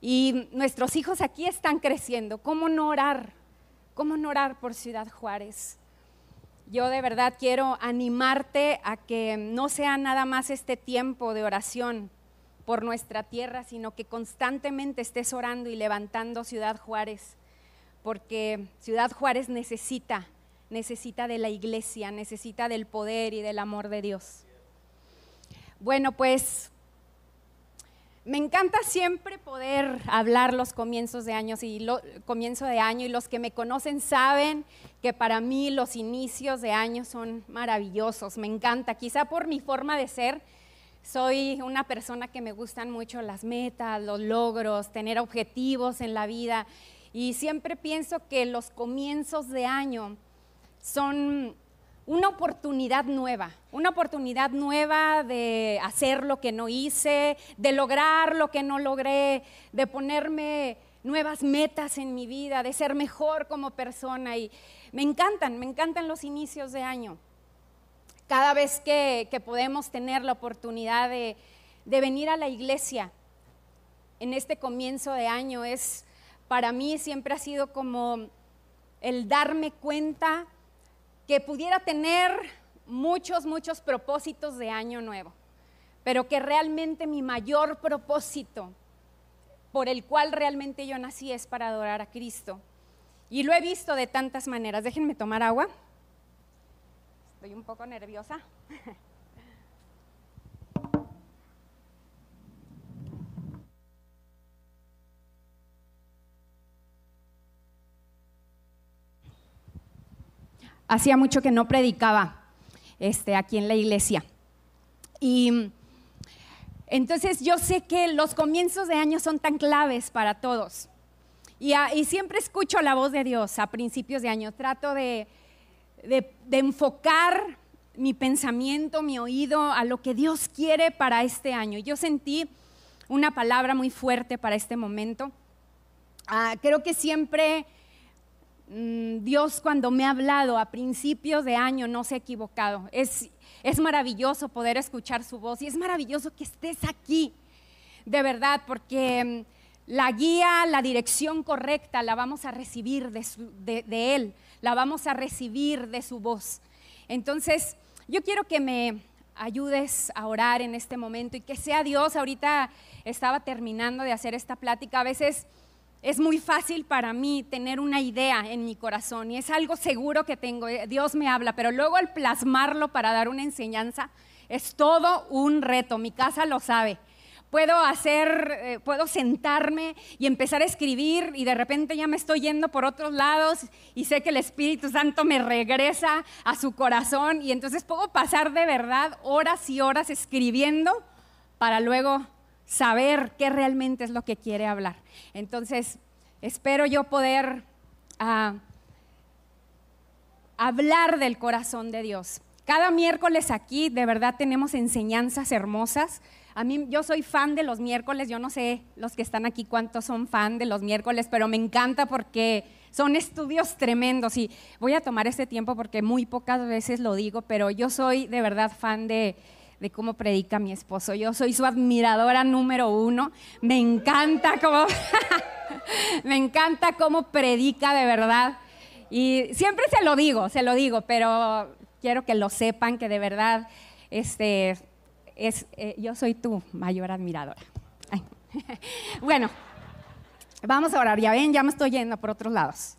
Y nuestros hijos aquí están creciendo. ¿Cómo no orar? ¿Cómo no orar por Ciudad Juárez? Yo de verdad quiero animarte a que no sea nada más este tiempo de oración por nuestra tierra, sino que constantemente estés orando y levantando Ciudad Juárez, porque Ciudad Juárez necesita, necesita de la iglesia, necesita del poder y del amor de Dios. Bueno, pues me encanta siempre poder hablar los comienzos de años y comienzo de año y los que me conocen saben que para mí los inicios de año son maravillosos. Me encanta, quizá por mi forma de ser, soy una persona que me gustan mucho las metas, los logros, tener objetivos en la vida y siempre pienso que los comienzos de año son una oportunidad nueva, una oportunidad nueva de hacer lo que no hice, de lograr lo que no logré, de ponerme nuevas metas en mi vida, de ser mejor como persona. Y me encantan, me encantan los inicios de año. Cada vez que, podemos tener la oportunidad de, de venir a la iglesia en este comienzo de año, es para mí siempre ha sido como el darme cuenta que pudiera tener muchos, muchos propósitos de año nuevo, pero que realmente mi mayor propósito por el cual realmente yo nací es para adorar a Cristo. Y lo he visto de tantas maneras. Déjenme tomar agua. Estoy un poco nerviosa. hacía mucho que no predicaba este, aquí en la iglesia. Y entonces yo sé que los comienzos de año son tan claves para todos. Y, siempre escucho la voz de Dios a principios de año. Trato de, de enfocar mi pensamiento, mi oído a lo que Dios quiere para este año. Yo sentí una palabra muy fuerte para este momento. Ah, creo que siempre Dios cuando me ha hablado a principios de año no se ha equivocado. Es, es maravilloso poder escuchar su voz y es maravilloso que estés aquí, de verdad, porque mm, la guía, la dirección correcta la vamos a recibir de, de Él, la vamos a recibir de su voz. Entonces, yo quiero que me ayudes a orar en este momento y que sea Dios. Ahorita estaba terminando de hacer esta plática. A veces es muy fácil para mí tener una idea en mi corazón y es algo seguro que tengo. Eh, Dios me habla, pero luego el plasmarlo para dar una enseñanza es todo un reto. Mi casa lo sabe. Puedo hacer, eh, puedo sentarme y empezar a escribir y de repente ya me estoy yendo por otros lados y sé que el Espíritu Santo me regresa a su corazón y entonces puedo pasar de verdad horas y horas escribiendo para luego saber qué realmente es lo que quiere hablar. Entonces, espero yo poder ah, hablar del corazón de Dios. Cada miércoles aquí de verdad tenemos enseñanzas hermosas. A mí yo soy fan de los miércoles, yo no sé los que están aquí cuántos son fan de los miércoles, pero me encanta porque son estudios tremendos y voy a tomar este tiempo porque muy pocas veces lo digo, pero yo soy de verdad fan de, de cómo predica mi esposo. Yo soy su admiradora número uno. Me encanta cómo, me encanta cómo predica de verdad. Y siempre se lo digo, se lo digo, pero quiero que lo sepan que de verdad este, es, eh, yo soy tu mayor admiradora. bueno, vamos a orar. Ya ven, ya me estoy yendo por otros lados.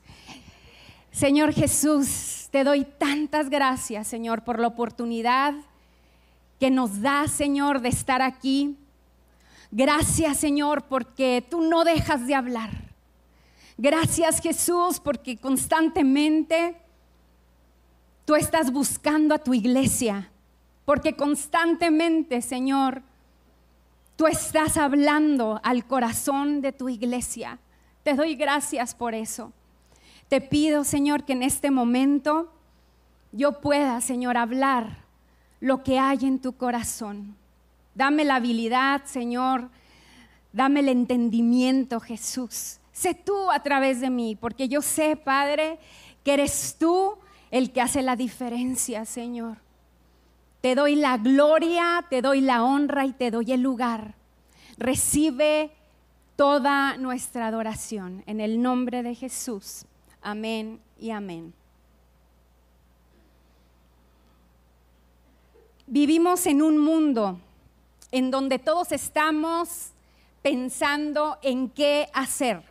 Señor Jesús, te doy tantas gracias, Señor, por la oportunidad que nos da, Señor, de estar aquí. Gracias, Señor, porque tú no dejas de hablar. Gracias, Jesús, porque constantemente tú estás buscando a tu iglesia. Porque constantemente, Señor, tú estás hablando al corazón de tu iglesia. Te doy gracias por eso. Te pido, Señor, que en este momento yo pueda, Señor, hablar lo que hay en tu corazón. Dame la habilidad, Señor. Dame el entendimiento, Jesús. Sé tú a través de mí, porque yo sé, Padre, que eres tú el que hace la diferencia, Señor. Te doy la gloria, te doy la honra y te doy el lugar. Recibe toda nuestra adoración. En el nombre de Jesús. Amén y amén. Vivimos en un mundo en donde todos estamos pensando en qué hacer.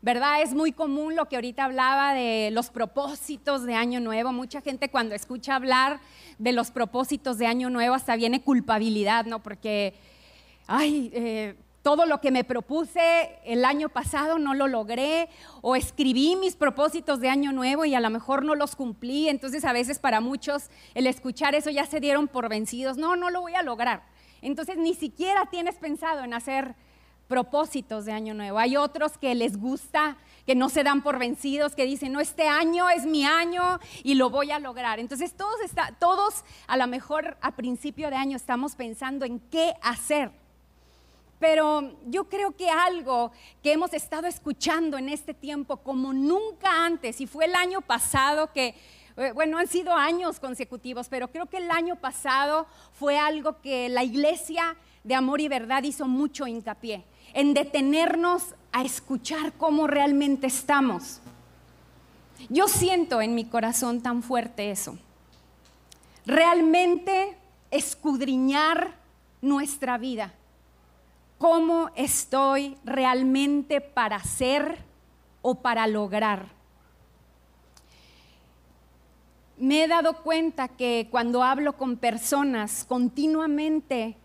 ¿Verdad? Es muy común lo que ahorita hablaba de los propósitos de Año Nuevo. Mucha gente cuando escucha hablar de los propósitos de Año Nuevo hasta viene culpabilidad, ¿no? Porque, ay, eh, todo lo que me propuse el año pasado no lo logré o escribí mis propósitos de año nuevo y a lo mejor no los cumplí. Entonces a veces para muchos el escuchar eso ya se dieron por vencidos. No, no lo voy a lograr. Entonces ni siquiera tienes pensado en hacer propósitos de año nuevo. Hay otros que les gusta, que no se dan por vencidos, que dicen, no, este año es mi año y lo voy a lograr. Entonces todos, todos a lo mejor a principio de año estamos pensando en qué hacer pero yo creo que algo que hemos estado escuchando en este tiempo como nunca antes, y fue el año pasado que, eh, bueno, han sido años consecutivos, pero creo que el año pasado fue algo que la iglesia de amor y verdad hizo mucho hincapié, en detenernos a escuchar cómo realmente estamos. Yo siento en mi corazón tan fuerte eso. Realmente escudriñar nuestra vida cómo estoy realmente para ser o para lograr. Me he dado cuenta que cuando hablo con personas continuamente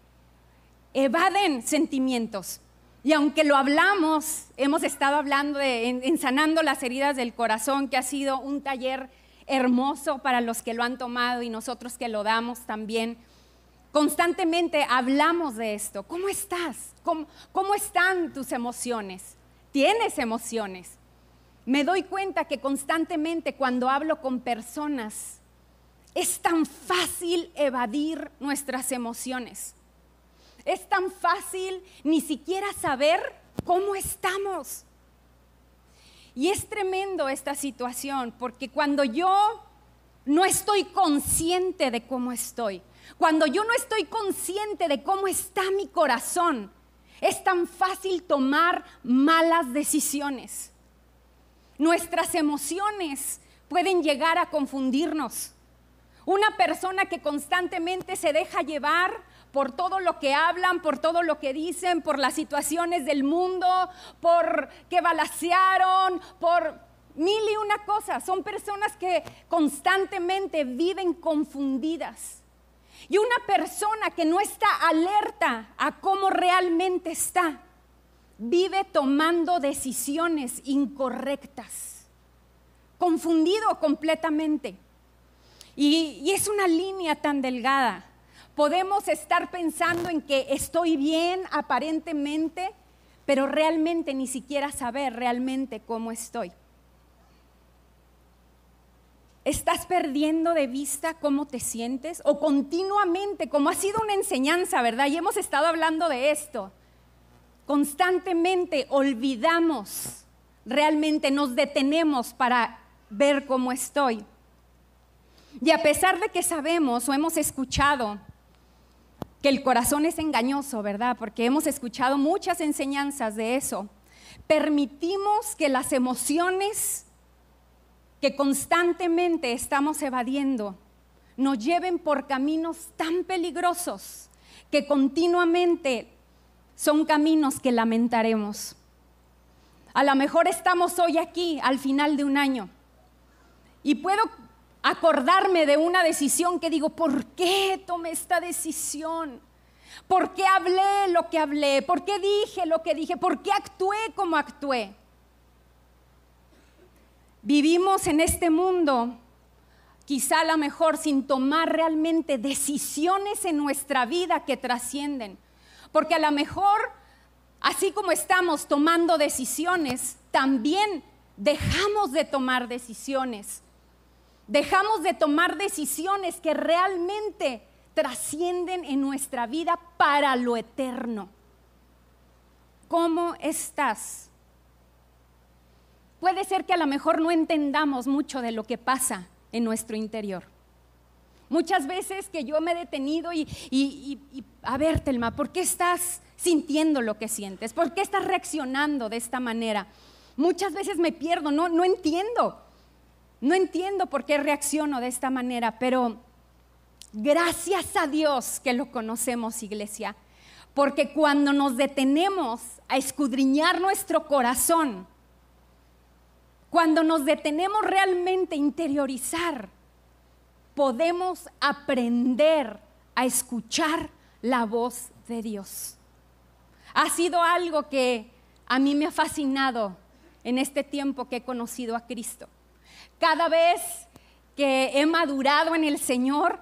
evaden sentimientos. Y aunque lo hablamos, hemos estado hablando de ensanando las heridas del corazón, que ha sido un taller hermoso para los que lo han tomado y nosotros que lo damos también Constantemente hablamos de esto. ¿Cómo estás? ¿Cómo, están tus emociones? ¿Tienes emociones? Me doy cuenta que constantemente cuando hablo con personas es tan fácil evadir nuestras emociones. Es tan fácil ni siquiera saber cómo estamos. Y es tremendo esta situación porque cuando yo no estoy consciente de cómo estoy, cuando yo no estoy consciente de cómo está mi corazón, es tan fácil tomar malas decisiones. Nuestras emociones pueden llegar a confundirnos. Una persona que constantemente se deja llevar por todo lo que hablan, por todo lo que dicen, por las situaciones del mundo, por que balacearon, por mil y una cosas. Son personas que constantemente viven confundidas. Y una persona que no está alerta a cómo realmente está, vive tomando decisiones incorrectas, confundido completamente. Y, es una línea tan delgada. Podemos estar pensando en que estoy bien aparentemente, pero realmente ni siquiera saber realmente cómo estoy. ¿Estás perdiendo de vista cómo te sientes? O continuamente, como ha sido una enseñanza, ¿verdad? Y hemos estado hablando de esto. Constantemente olvidamos, realmente nos detenemos para ver cómo estoy. Y a pesar de que sabemos o hemos escuchado que el corazón es engañoso, ¿verdad? Porque hemos escuchado muchas enseñanzas de eso. Permitimos que las emociones que constantemente estamos evadiendo nos lleven por caminos tan peligrosos que continuamente son caminos que lamentaremos. A lo mejor estamos hoy aquí al final de un año y puedo acordarme de una decisión que digo, ¿por qué tomé esta decisión? ¿Por qué hablé lo que hablé? ¿Por qué dije lo que dije? ¿Por qué actué como actué? Vivimos en este mundo quizá a lo mejor sin tomar realmente decisiones en nuestra vida que trascienden. Porque a lo mejor, así como estamos tomando decisiones, también dejamos de tomar decisiones. Dejamos de tomar decisiones que realmente trascienden en nuestra vida para lo eterno. ¿Cómo estás puede ser que a lo mejor no entendamos mucho de lo que pasa en nuestro interior. Muchas veces que yo me he detenido y, a ver, Telma, ¿por qué estás sintiendo lo que sientes? ¿Por qué estás reaccionando de esta manera? Muchas veces me pierdo, no, no entiendo. No entiendo por qué reacciono de esta manera, pero gracias a Dios que lo conocemos, iglesia. Porque cuando nos detenemos a escudriñar nuestro corazón, cuando nos detenemos realmente interiorizar, podemos aprender a escuchar la voz de Dios. Ha sido algo que a mí me ha fascinado en este tiempo que he conocido a Cristo. Cada vez que he madurado en el Señor,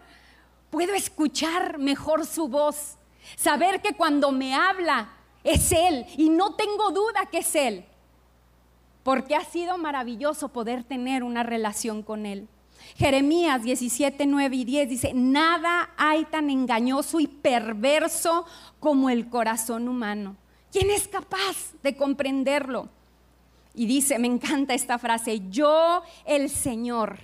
puedo escuchar mejor su voz, saber que cuando me habla es Él y no tengo duda que es Él, porque ha sido maravilloso poder tener una relación con Él. Jeremías 17, 9 y 10 dice, nada hay tan engañoso y perverso como el corazón humano. ¿Quién es capaz de comprenderlo? Y dice, me encanta esta frase, yo el Señor,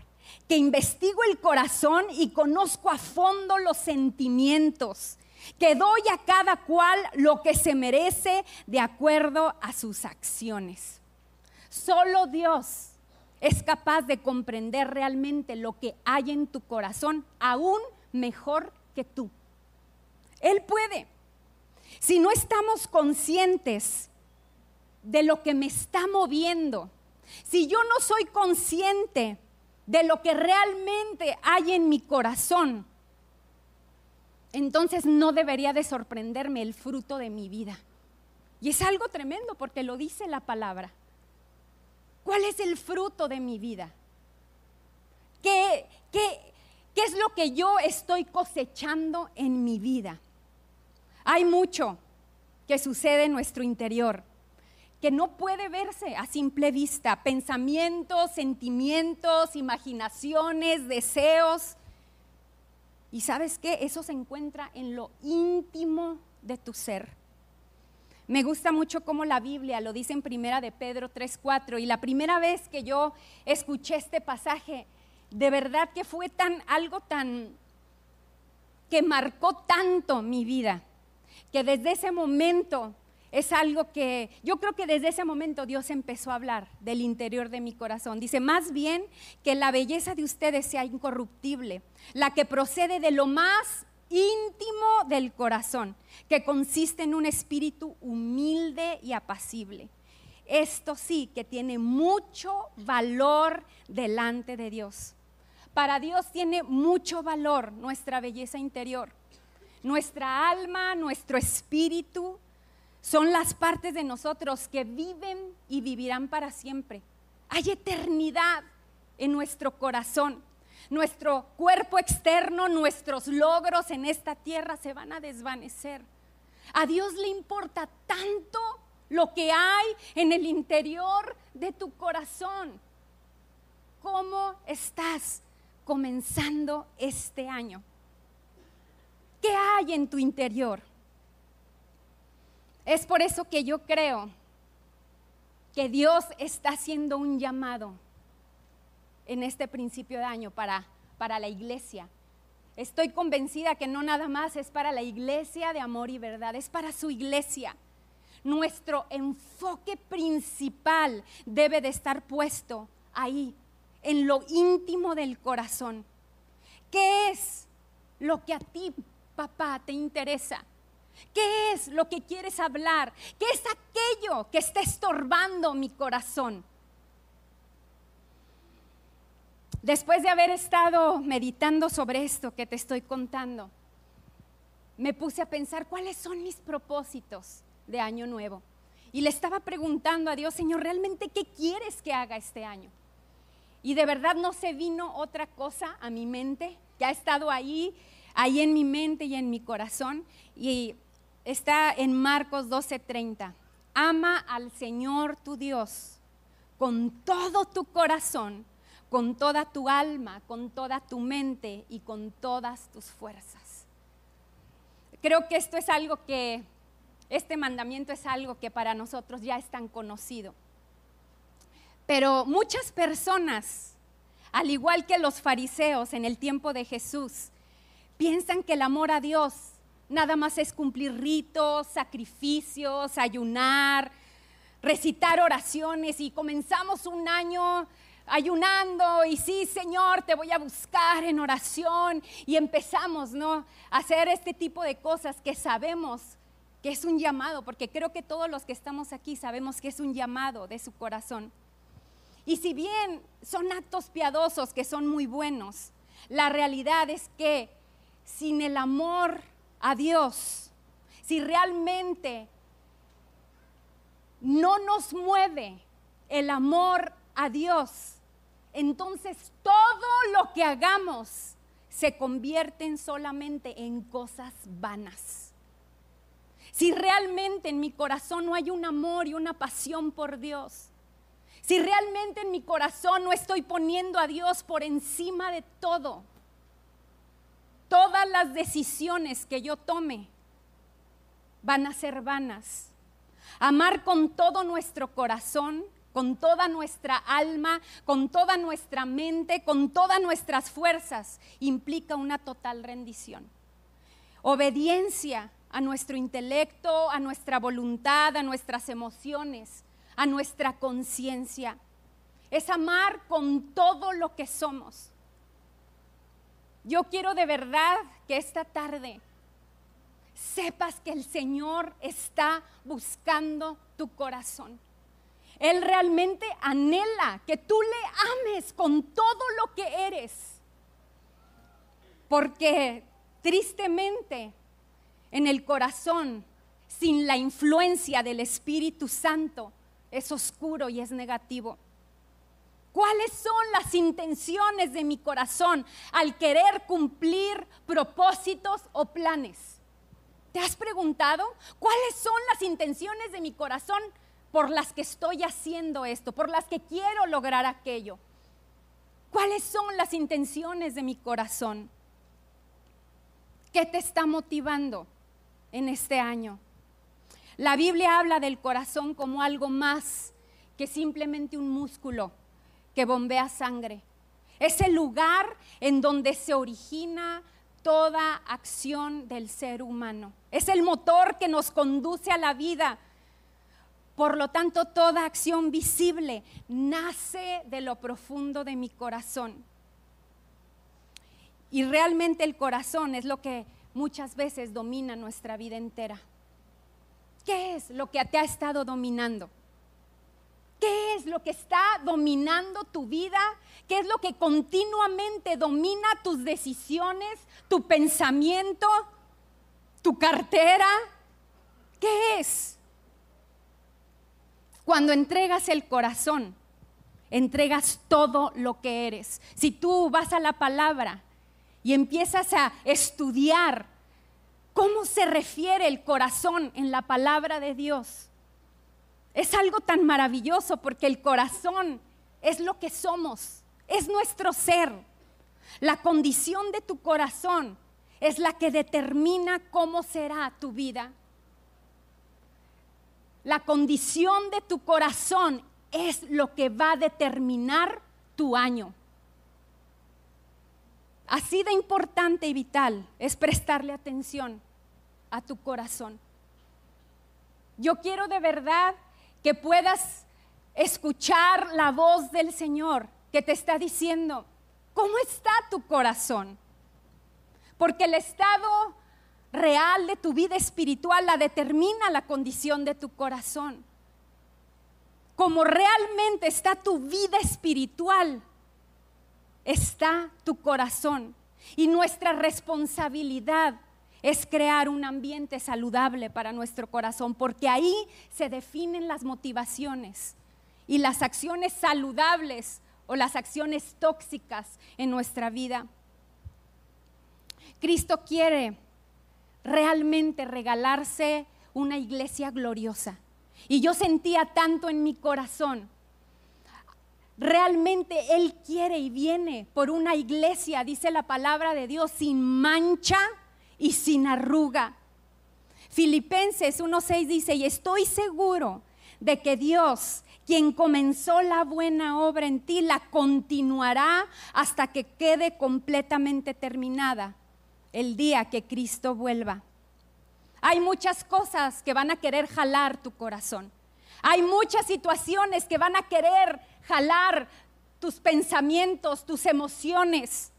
que investigo el corazón y conozco a fondo los sentimientos, que doy a cada cual lo que se merece de acuerdo a sus acciones. Solo Dios es capaz de comprender realmente lo que hay en tu corazón, aún mejor que tú. Él puede. Si no estamos conscientes de lo que me está moviendo, si yo no soy consciente de lo que realmente hay en mi corazón, entonces no debería de sorprenderme el fruto de mi vida. Y es algo tremendo porque lo dice la palabra. ¿Cuál es el fruto de mi vida? ¿Qué, qué, qué es lo que yo estoy cosechando en mi vida? Hay mucho que sucede en nuestro interior que no puede verse a simple vista. Pensamientos, sentimientos, imaginaciones, deseos. Y sabes qué? Eso se encuentra en lo íntimo de tu ser. Me gusta mucho cómo la Biblia lo dice en primera de Pedro 3:4 y la primera vez que yo escuché este pasaje, de verdad que fue tan algo tan que marcó tanto mi vida, que desde ese momento es algo que yo creo que desde ese momento Dios empezó a hablar del interior de mi corazón. Dice, más bien que la belleza de ustedes sea incorruptible, la que procede de lo más íntimo del corazón, que consiste en un espíritu humilde y apacible. Esto sí que tiene mucho valor delante de Dios. Para Dios tiene mucho valor nuestra belleza interior, nuestra alma, nuestro espíritu, son las partes de nosotros que viven y vivirán para siempre. Hay eternidad en nuestro corazón. Nuestro cuerpo externo, nuestros logros en esta tierra se van a desvanecer. A Dios le importa tanto lo que hay en el interior de tu corazón. ¿Cómo estás comenzando este año? ¿Qué hay en tu interior? Es por eso que yo creo que Dios está haciendo un llamado en este principio de año para, para la iglesia. Estoy convencida que no nada más es para la iglesia de amor y verdad, es para su iglesia. Nuestro enfoque principal debe de estar puesto ahí, en lo íntimo del corazón. ¿Qué es lo que a ti, papá, te interesa? ¿Qué es lo que quieres hablar? ¿Qué es aquello que está estorbando mi corazón? Después de haber estado meditando sobre esto que te estoy contando, me puse a pensar cuáles son mis propósitos de año nuevo. Y le estaba preguntando a Dios, Señor, ¿realmente qué quieres que haga este año? Y de verdad no se vino otra cosa a mi mente, que ha estado ahí, ahí en mi mente y en mi corazón. Y está en Marcos 12:30. Ama al Señor tu Dios con todo tu corazón, con toda tu alma, con toda tu mente y con todas tus fuerzas. Creo que esto es algo que, este mandamiento es algo que para nosotros ya es tan conocido. Pero muchas personas, al igual que los fariseos en el tiempo de Jesús, piensan que el amor a Dios nada más es cumplir ritos, sacrificios, ayunar, recitar oraciones y comenzamos un año ayunando y sí, Señor, te voy a buscar en oración y empezamos, ¿no? A hacer este tipo de cosas que sabemos que es un llamado, porque creo que todos los que estamos aquí sabemos que es un llamado de su corazón. Y si bien son actos piadosos que son muy buenos, la realidad es que sin el amor a Dios, si realmente no nos mueve el amor a Dios, entonces todo lo que hagamos se convierte solamente en cosas vanas. Si realmente en mi corazón no hay un amor y una pasión por Dios, si realmente en mi corazón no estoy poniendo a Dios por encima de todo, todas las decisiones que yo tome van a ser vanas. Amar con todo nuestro corazón, con toda nuestra alma, con toda nuestra mente, con todas nuestras fuerzas, implica una total rendición. Obediencia a nuestro intelecto, a nuestra voluntad, a nuestras emociones, a nuestra conciencia. Es amar con todo lo que somos. Yo quiero de verdad que esta tarde sepas que el Señor está buscando tu corazón. Él realmente anhela que tú le ames con todo lo que eres. Porque tristemente en el corazón, sin la influencia del Espíritu Santo, es oscuro y es negativo. ¿Cuáles son las intenciones de mi corazón al querer cumplir propósitos o planes? ¿Te has preguntado cuáles son las intenciones de mi corazón por las que estoy haciendo esto, por las que quiero lograr aquello? ¿Cuáles son las intenciones de mi corazón? ¿Qué te está motivando en este año? La Biblia habla del corazón como algo más que simplemente un músculo que bombea sangre. Es el lugar en donde se origina toda acción del ser humano. Es el motor que nos conduce a la vida. Por lo tanto, toda acción visible nace de lo profundo de mi corazón. Y realmente el corazón es lo que muchas veces domina nuestra vida entera. ¿Qué es lo que te ha estado dominando? ¿Qué es lo que está dominando tu vida? ¿Qué es lo que continuamente domina tus decisiones, tu pensamiento, tu cartera? ¿Qué es? Cuando entregas el corazón, entregas todo lo que eres. Si tú vas a la palabra y empiezas a estudiar cómo se refiere el corazón en la palabra de Dios, es algo tan maravilloso porque el corazón es lo que somos, es nuestro ser. La condición de tu corazón es la que determina cómo será tu vida. La condición de tu corazón es lo que va a determinar tu año. Así de importante y vital es prestarle atención a tu corazón. Yo quiero de verdad que puedas escuchar la voz del Señor que te está diciendo, ¿cómo está tu corazón? Porque el estado real de tu vida espiritual la determina la condición de tu corazón. Como realmente está tu vida espiritual, está tu corazón. Y nuestra responsabilidad es crear un ambiente saludable para nuestro corazón, porque ahí se definen las motivaciones y las acciones saludables o las acciones tóxicas en nuestra vida. Cristo quiere realmente regalarse una iglesia gloriosa. Y yo sentía tanto en mi corazón. Realmente Él quiere y viene por una iglesia, dice la palabra de Dios, sin mancha y sin arruga. Filipenses 1.6 dice, y estoy seguro de que Dios, quien comenzó la buena obra en ti, la continuará hasta que quede completamente terminada el día que Cristo vuelva. Hay muchas cosas que van a querer jalar tu corazón. Hay muchas situaciones que van a querer jalar tus pensamientos, tus emociones.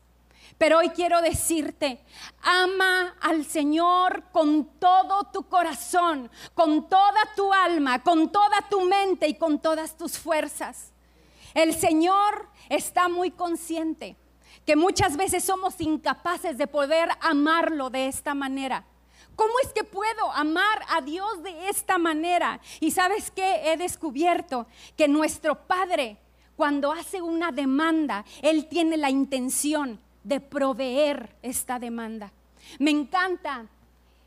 Pero hoy quiero decirte, ama al Señor con todo tu corazón, con toda tu alma, con toda tu mente y con todas tus fuerzas. El Señor está muy consciente que muchas veces somos incapaces de poder amarlo de esta manera. ¿Cómo es que puedo amar a Dios de esta manera? Y sabes qué? He descubierto que nuestro Padre, cuando hace una demanda, Él tiene la intención de proveer esta demanda. Me encanta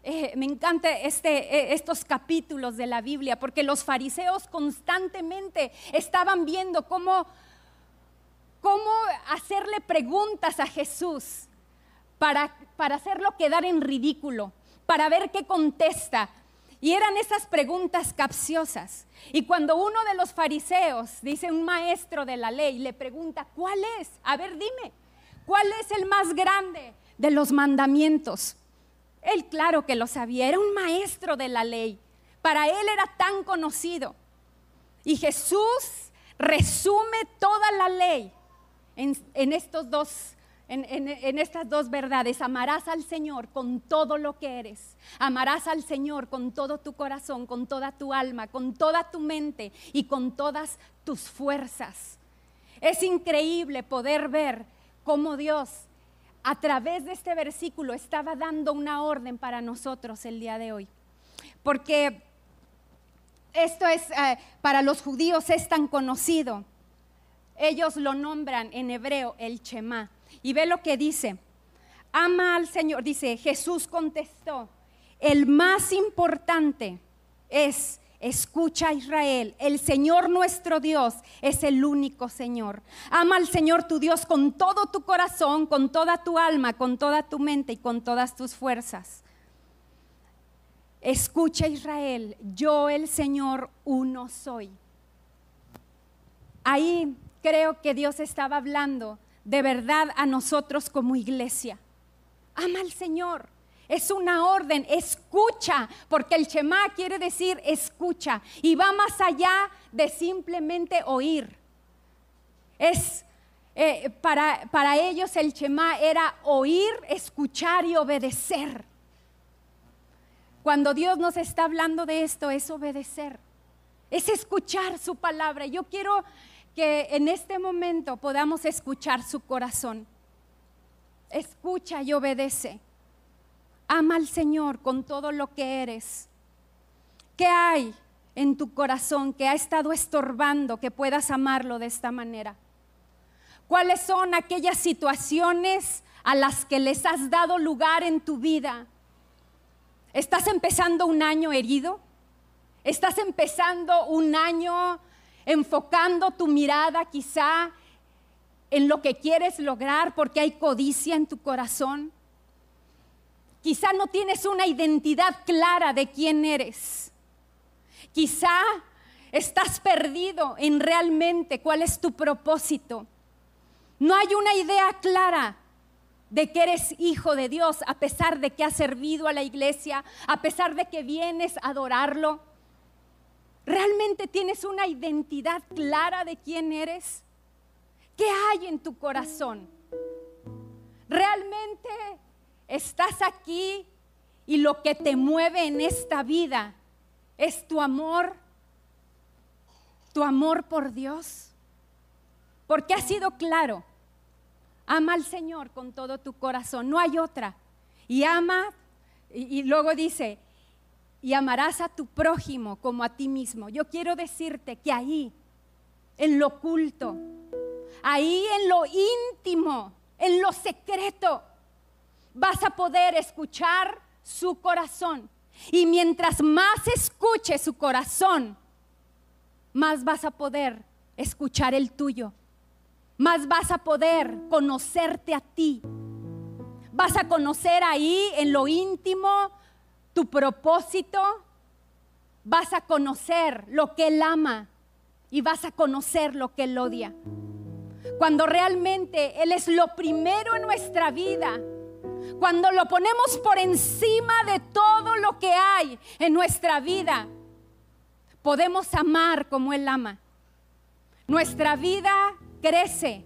eh, me encanta este, eh, estos capítulos de la Biblia, porque los fariseos constantemente estaban viendo cómo, cómo preguntas a Jesús para, para hacerlo quedar en ridículo, para ver qué contesta. Y eran esas preguntas capciosas. Y cuando uno de los fariseos, dice un maestro de la ley, le pregunta, ¿cuál es? A ver, dime, ¿cuál es el más grande de los mandamientos? Él claro que lo sabía, era un maestro de la ley. Para él era tan conocido. Y Jesús resume toda la ley en, estos dos, en, estas dos verdades. Amarás al Señor con todo lo que eres. Amarás al Señor con todo tu corazón, con toda tu alma, con toda tu mente y con todas tus fuerzas. Es increíble poder ver cómo Dios a través de este versículo estaba dando una orden para nosotros el día de hoy. Porque esto es, eh, para los judíos es tan conocido. Ellos lo nombran en hebreo el Shema. Y ve lo que dice. Ama al Señor. Dice, Jesús contestó, el más importante es Escucha Israel, el Señor nuestro Dios es el único Señor. Ama al Señor tu Dios con todo tu corazón, con toda tu alma, con toda tu mente y con todas tus fuerzas. Escucha Israel, yo el Señor uno soy. Ahí creo que Dios estaba hablando de verdad a nosotros como iglesia. Ama al Señor. Es una orden, escucha, porque el Shema quiere decir escucha y va más allá de simplemente oír. Es eh, para, para ellos el Shema era oír, escuchar y obedecer. Cuando Dios nos está hablando de esto, es obedecer, es escuchar su palabra. Yo quiero que en este momento podamos escuchar su corazón. Escucha y obedece. Ama al Señor con todo lo que eres. ¿Qué hay en tu corazón que ha estado estorbando que puedas amarlo de esta manera? ¿Cuáles son aquellas situaciones a las que les has dado lugar en tu vida? ¿Estás empezando un año herido? ¿Estás empezando un año enfocando tu mirada quizá en lo que quieres lograr porque hay codicia en tu corazón? Quizá no tienes una identidad clara de quién eres. Quizá estás perdido en realmente cuál es tu propósito. No hay una idea clara de que eres hijo de Dios a pesar de que has servido a la iglesia, a pesar de que vienes a adorarlo. ¿Realmente tienes una identidad clara de quién eres? ¿Qué hay en tu corazón? ¿Realmente estás aquí y lo que te mueve en esta vida es tu amor, tu amor por Dios. Porque ha sido claro, ama al Señor con todo tu corazón, no hay otra. Y ama, y, luego dice, y amarás a tu prójimo como a ti mismo. Yo quiero decirte que ahí, en lo oculto, ahí en lo íntimo, en lo secreto, vas a poder escuchar su corazón. Y mientras más escuche su corazón, más vas a poder escuchar el tuyo. Más vas a poder conocerte a ti. Vas a conocer ahí en lo íntimo tu propósito. Vas a conocer lo que Él ama y vas a conocer lo que Él odia. Cuando realmente Él es lo primero en nuestra vida cuando lo ponemos por encima de todo lo que hay en nuestra vida, podemos amar como Él ama. Nuestra vida crece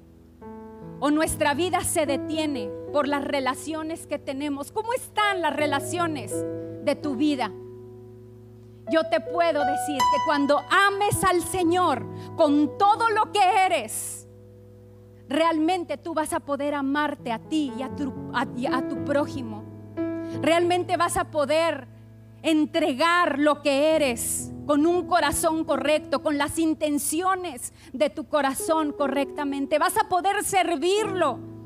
o nuestra vida se detiene por las relaciones que tenemos. ¿Cómo están las relaciones de tu vida? Yo te puedo decir que cuando ames al Señor con todo lo que eres, realmente tú vas a poder amarte a ti y a tu, a tu prójimo. Realmente vas a poder entregar lo que eres con un corazón correcto, con las intenciones de tu corazón correctamente. Vas a poder servirlo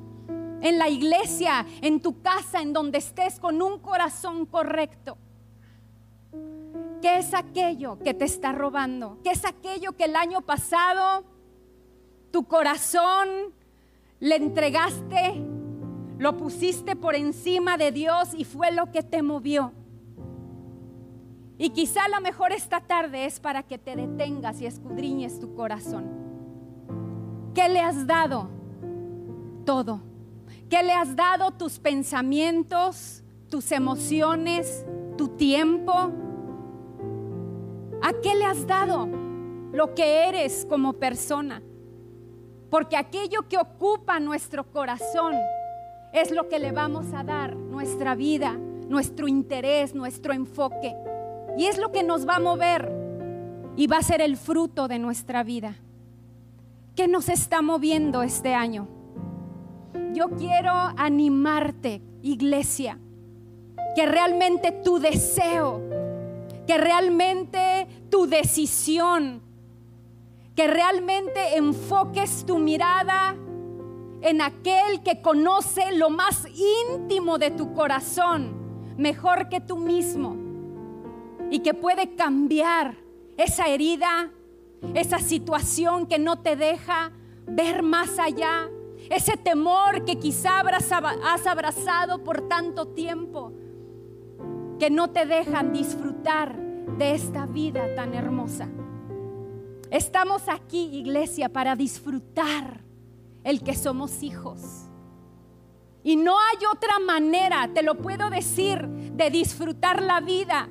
en la iglesia, en tu casa, en donde estés, con un corazón correcto. ¿Qué es aquello que te está robando? ¿Qué es aquello que el año pasado tu corazón le entregaste, lo pusiste por encima de Dios y fue lo que te movió? Y quizá la mejor esta tarde es para que te detengas y escudriñes tu corazón. ¿Qué le has dado? Todo. ¿Qué le has dado tus pensamientos, tus emociones, tu tiempo? ¿A qué le has dado lo que eres como persona? Porque aquello que ocupa nuestro corazón es lo que le vamos a dar nuestra vida, nuestro interés, nuestro enfoque. Y es lo que nos va a mover y va a ser el fruto de nuestra vida. ¿Qué nos está moviendo este año? Yo quiero animarte, iglesia, que realmente tu deseo, que realmente tu decisión, que realmente enfoques tu mirada en aquel que conoce lo más íntimo de tu corazón, mejor que tú mismo y que puede cambiar esa herida, esa situación que no te deja ver más allá, ese temor que quizá has abrazado por tanto tiempo, que no te dejan disfrutar de esta vida tan hermosa. Estamos aquí, iglesia, para disfrutar el que somos hijos. Y no hay otra manera, te lo puedo decir, de disfrutar la vida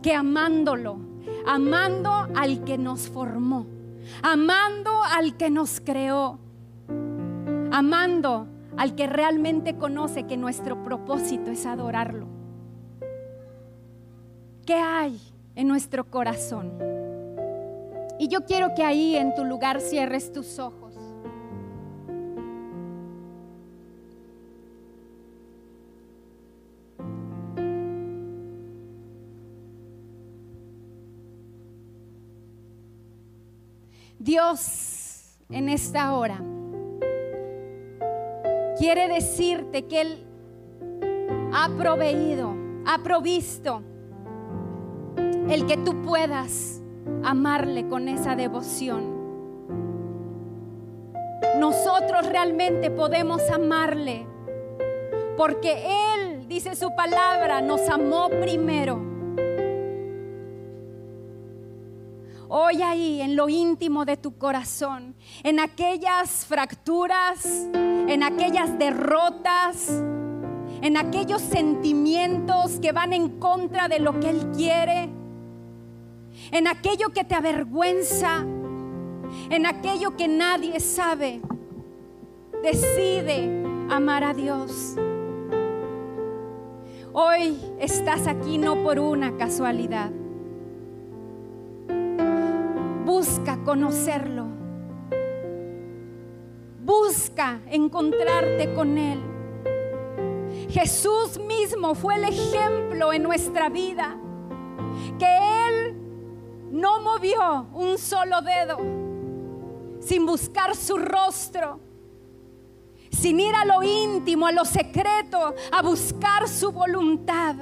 que amándolo, amando al que nos formó, amando al que nos creó, amando al que realmente conoce que nuestro propósito es adorarlo. ¿Qué hay en nuestro corazón? Y yo quiero que ahí en tu lugar cierres tus ojos. Dios en esta hora quiere decirte que Él ha proveído, ha provisto el que tú puedas amarle con esa devoción. Nosotros realmente podemos amarle porque Él, dice su palabra, nos amó primero. Hoy ahí, en lo íntimo de tu corazón, en aquellas fracturas, en aquellas derrotas, en aquellos sentimientos que van en contra de lo que Él quiere, en aquello que te avergüenza, en aquello que nadie sabe, decide amar a Dios. Hoy estás aquí no por una casualidad. Busca conocerlo. Busca encontrarte con Él. Jesús mismo fue el ejemplo en nuestra vida. Que Él no movió un solo dedo sin buscar su rostro, sin ir a lo íntimo, a lo secreto, a buscar su voluntad.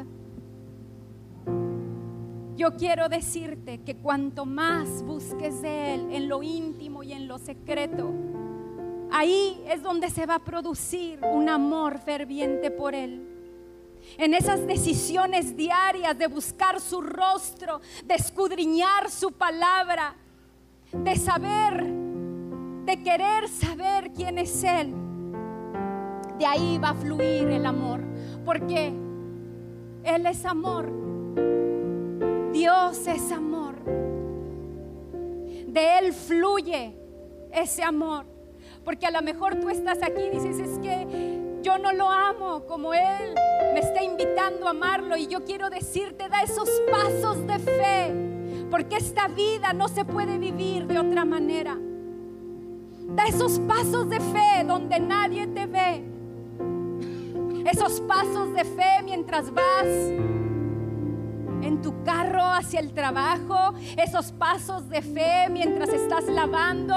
Yo quiero decirte que cuanto más busques de Él en lo íntimo y en lo secreto, ahí es donde se va a producir un amor ferviente por Él. En esas decisiones diarias de buscar su rostro, de escudriñar su palabra, de saber, de querer saber quién es Él. de ahí va a fluir el amor. Porque Él es amor. Dios es amor. De Él fluye ese amor. Porque a lo mejor tú estás aquí y dices, es que yo no lo amo como Él me está invitando a amarlo. Y yo quiero decirte, da esos pasos de fe. Porque esta vida no se puede vivir de otra manera. Da esos pasos de fe donde nadie te ve. Esos pasos de fe mientras vas en tu carro hacia el trabajo. Esos pasos de fe mientras estás lavando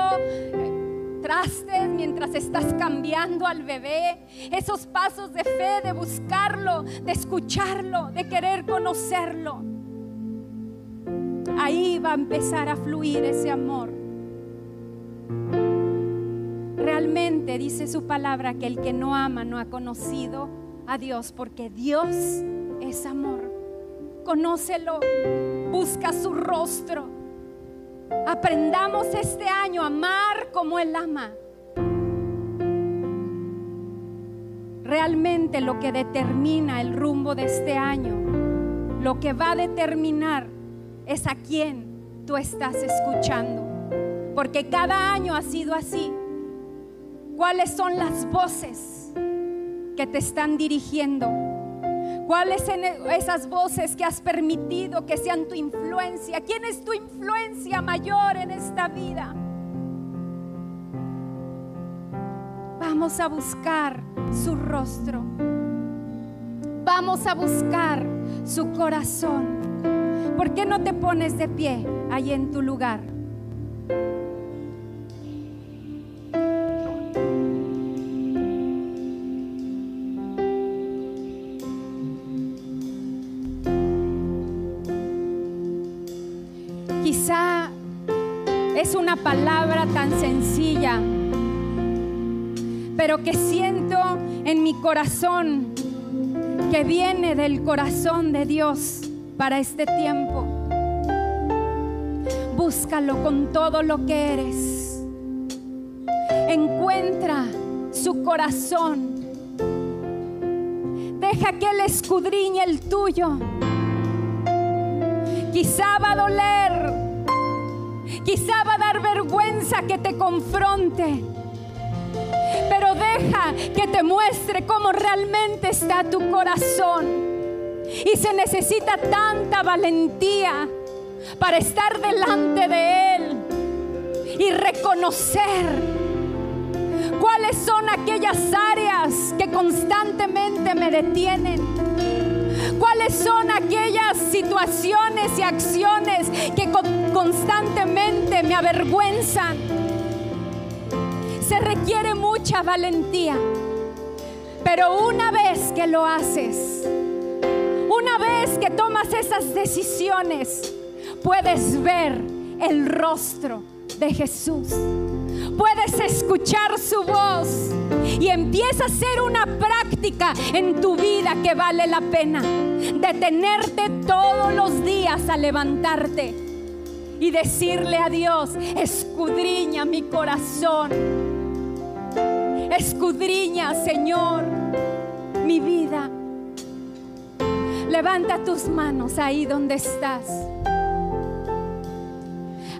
mientras estás cambiando al bebé. Esos pasos de fe de buscarlo, de escucharlo, de querer conocerlo. Ahí va a empezar a fluir ese amor realmente dice su palabra que el que no ama no ha conocido a Dios, porque Dios es amor. Conócelo, busca su rostro. Aprendamos este año a amar como Él ama. Realmente lo que determina el rumbo de este año, lo que va a determinar es a quién tú estás escuchando. Porque cada año ha sido así. ¿Cuáles son las voces que te están dirigiendo? ¿Cuáles son esas voces que has permitido que sean tu influencia? ¿Quién es tu influencia mayor en esta vida? Vamos a buscar su rostro. Vamos a buscar su corazón. ¿Por qué no te pones de pie ahí en tu lugar? Palabra tan sencilla, pero que siento en mi corazón que viene del corazón de Dios para este tiempo. Búscalo con todo lo que eres. Encuentra su corazón. Deja que Él escudriñe el tuyo. Quizá va a doler Quizá va a dar vergüenza que te confronte. Pero deja que te muestre cómo realmente está tu corazón. Y se necesita tanta valentía para estar delante de Él y reconocer cuáles son aquellas áreas que constantemente me detienen. ¿Cuáles son aquellas situaciones y acciones que constantemente me avergüenzan? Se requiere mucha valentía, pero una vez que lo haces, una vez que tomas esas decisiones, puedes ver el rostro de Jesús puedes escuchar su voz y empieza a ser una práctica en tu vida que vale la pena. Detenerte todos los días a levantarte y decirle a Dios, escudriña mi corazón. Escudriña, Señor, mi vida. Levanta tus manos ahí donde estás.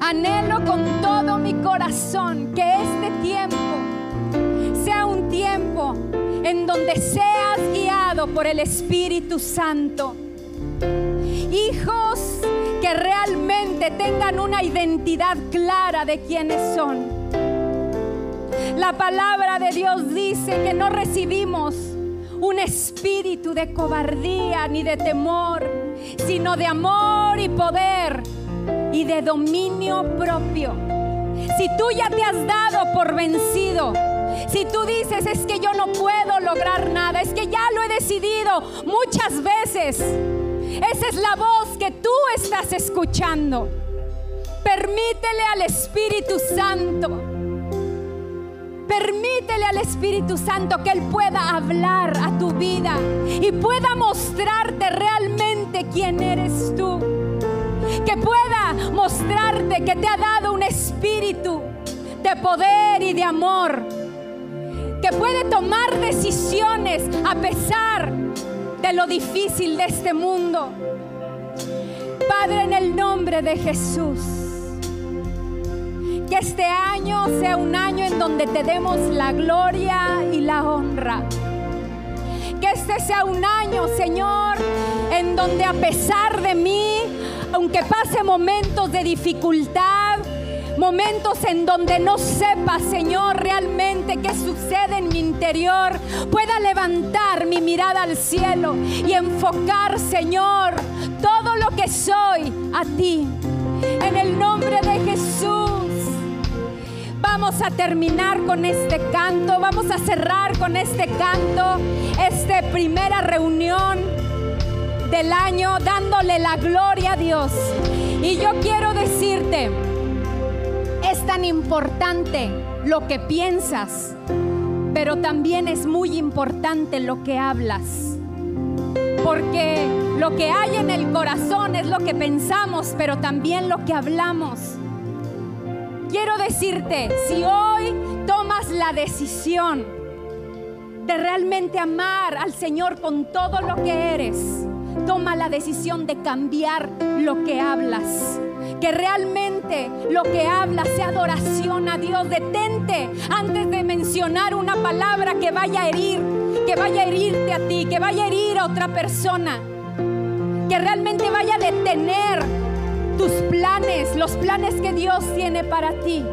Anhelo con todo mi corazón que este tiempo sea un tiempo en donde seas guiado por el Espíritu Santo. Hijos que realmente tengan una identidad clara de quiénes son. La palabra de Dios dice que no recibimos un espíritu de cobardía ni de temor, sino de amor y poder y de dominio propio. Si tú ya te has dado por vencido, si tú dices es que yo no puedo lograr nada, es que ya lo he decidido muchas veces, esa es la voz que tú estás escuchando. Permítele al Espíritu Santo. Permítele al Espíritu Santo que Él pueda hablar a tu vida y pueda mostrarte realmente quién eres tú que pueda mostrarte que te ha dado un espíritu de poder y de amor, que puede tomar decisiones a pesar de lo difícil de este mundo. Padre, en el nombre de Jesús, que este año sea un año en donde te demos la gloria y la honra. Que este sea un año, Señor, en donde a pesar de mí, aunque pase momentos de dificultad, momentos en donde no sepa, Señor, realmente qué sucede en mi interior, pueda levantar mi mirada al cielo y enfocar, Señor, todo lo que soy a ti. En el nombre de Jesús. Vamos a terminar con este canto, vamos a cerrar con este canto, esta primera reunión del año dándole la gloria a Dios. Y yo quiero decirte, es tan importante lo que piensas, pero también es muy importante lo que hablas. Porque lo que hay en el corazón es lo que pensamos, pero también lo que hablamos. Quiero decirte, si hoy tomas la decisión de realmente amar al Señor con todo lo que eres, toma la decisión de cambiar lo que hablas. Que realmente lo que hablas sea adoración a Dios. Detente antes de mencionar una palabra que vaya a herir, que vaya a herirte a ti, que vaya a herir a otra persona. Que realmente vaya a detener tus planes, los planes que Dios tiene para ti.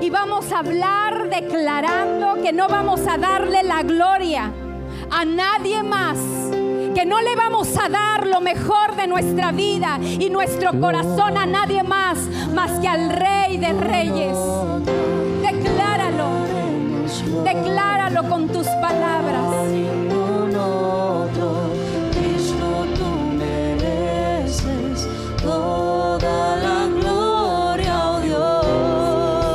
Y vamos a hablar declarando que no vamos a darle la gloria a nadie más que no le vamos a dar lo mejor de nuestra vida y nuestro corazón a nadie más más que al Rey de Reyes. Decláralo, decláralo con tus palabras.